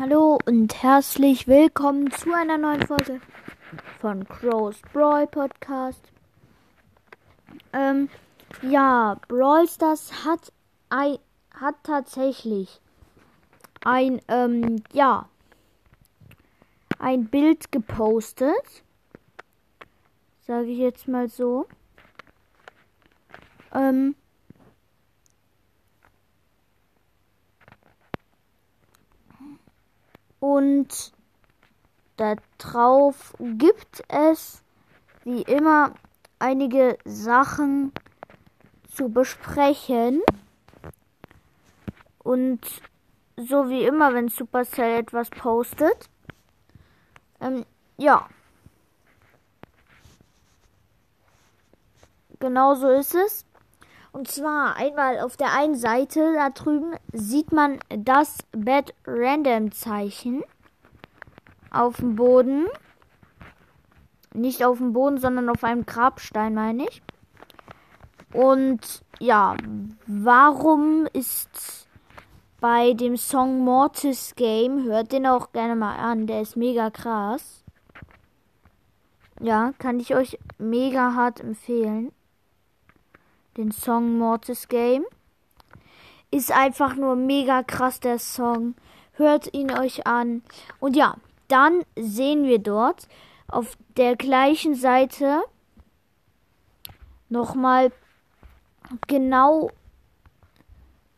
Hallo und herzlich willkommen zu einer neuen Folge von Crow's Brawl Podcast. Ähm, ja, Brawl Stars hat ein, hat tatsächlich ein, ähm, ja, ein Bild gepostet. Sage ich jetzt mal so. Ähm, Und darauf gibt es wie immer einige Sachen zu besprechen. Und so wie immer, wenn Supercell etwas postet. Ähm, ja. Genau so ist es. Und zwar einmal auf der einen Seite da drüben sieht man das Bad Random Zeichen auf dem Boden. Nicht auf dem Boden, sondern auf einem Grabstein, meine ich. Und ja, warum ist bei dem Song Mortis Game, hört den auch gerne mal an, der ist mega krass. Ja, kann ich euch mega hart empfehlen den Song Mortis Game. Ist einfach nur mega krass der Song. Hört ihn euch an. Und ja, dann sehen wir dort auf der gleichen Seite nochmal genau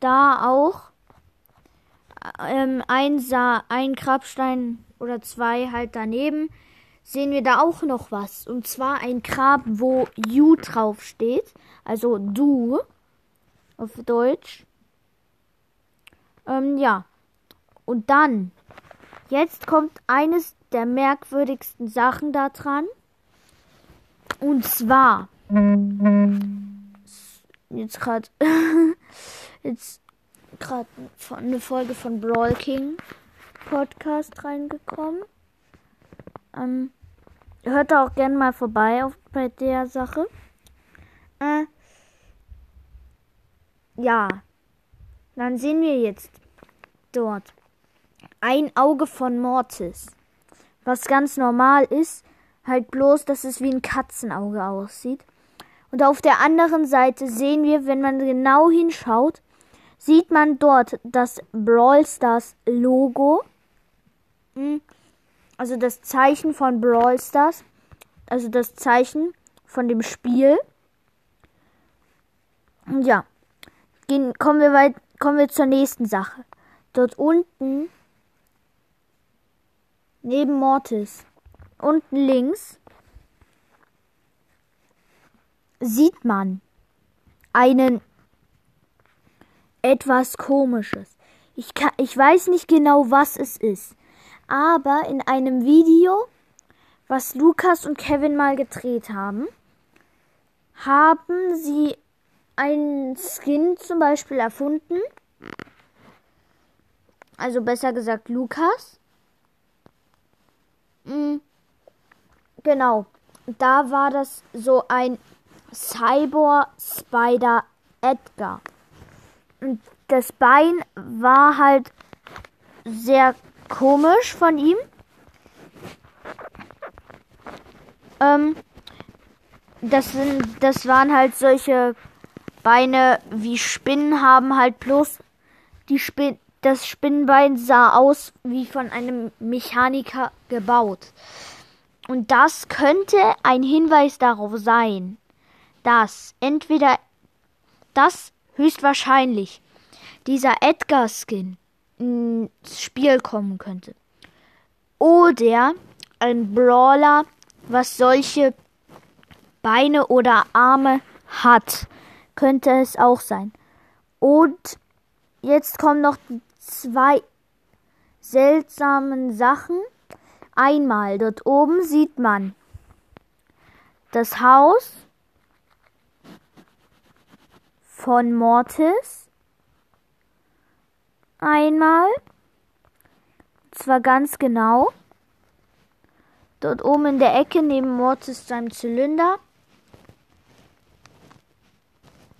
da auch ähm, ein, ein Grabstein oder zwei halt daneben sehen wir da auch noch was. Und zwar ein Grab, wo You drauf steht. Also du auf Deutsch. Ähm, ja. Und dann, jetzt kommt eines der merkwürdigsten Sachen da dran. Und zwar, jetzt gerade, jetzt gerade eine Folge von Brawl King Podcast reingekommen. Ähm, hört da auch gerne mal vorbei auf, bei der Sache. Äh, ja, dann sehen wir jetzt dort ein Auge von Mortis. Was ganz normal ist, halt bloß, dass es wie ein Katzenauge aussieht. Und auf der anderen Seite sehen wir, wenn man genau hinschaut, sieht man dort das Brawl Stars Logo. Hm also das Zeichen von Brawl Stars, also das Zeichen von dem Spiel. Ja, gehen, kommen wir weit, kommen wir zur nächsten Sache. Dort unten neben Mortis, unten links sieht man einen etwas komisches. Ich, kann, ich weiß nicht genau, was es ist aber in einem Video, was Lukas und Kevin mal gedreht haben, haben sie einen Skin zum Beispiel erfunden. Also besser gesagt Lukas. Mhm. Genau. Da war das so ein Cyber Spider Edgar. Und das Bein war halt sehr komisch von ihm. Ähm, das sind, das waren halt solche Beine wie Spinnen haben halt bloß die Spin das Spinnenbein sah aus wie von einem Mechaniker gebaut. Und das könnte ein Hinweis darauf sein, dass entweder das höchstwahrscheinlich dieser Edgar Skin ins Spiel kommen könnte. Oder ein Brawler, was solche Beine oder Arme hat, könnte es auch sein. Und jetzt kommen noch die zwei seltsamen Sachen. Einmal dort oben sieht man das Haus von Mortis einmal. Zwar ganz genau. Dort oben in der Ecke neben Mortis seinem Zylinder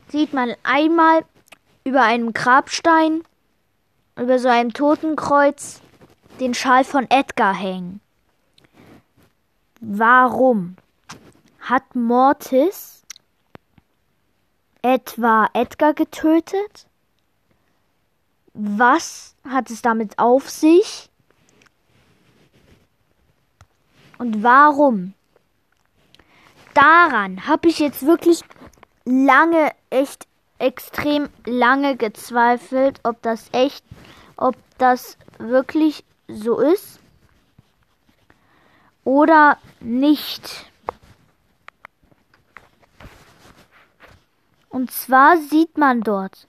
sieht man einmal über einem Grabstein, über so einem Totenkreuz, den Schal von Edgar hängen. Warum? Hat Mortis etwa Edgar getötet? Was hat es damit auf sich? Und warum? Daran habe ich jetzt wirklich lange, echt extrem lange gezweifelt, ob das echt, ob das wirklich so ist oder nicht. Und zwar sieht man dort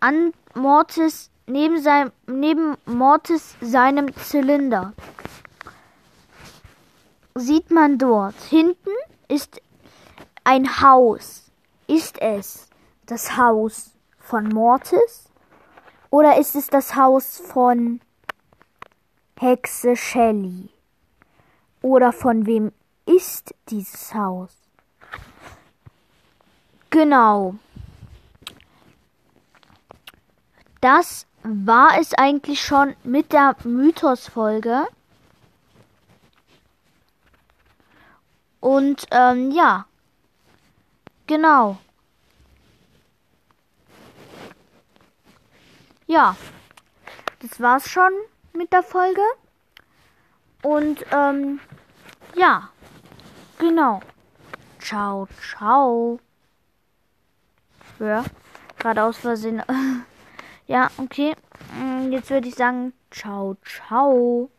an Mortis neben seinem neben Mortis seinem Zylinder sieht man dort hinten ist ein Haus. Ist es das Haus von Mortis oder ist es das Haus von Hexe Shelley? Oder von wem ist dieses Haus? Genau. Das war es eigentlich schon mit der Mythos-Folge. Und ähm, ja, genau. Ja, das war's schon mit der Folge. Und ähm, ja, genau. Ciao, ciao. Ja, gerade aus Versehen. ja, okay. Mm, jetzt würde ich sagen, ciao, ciao.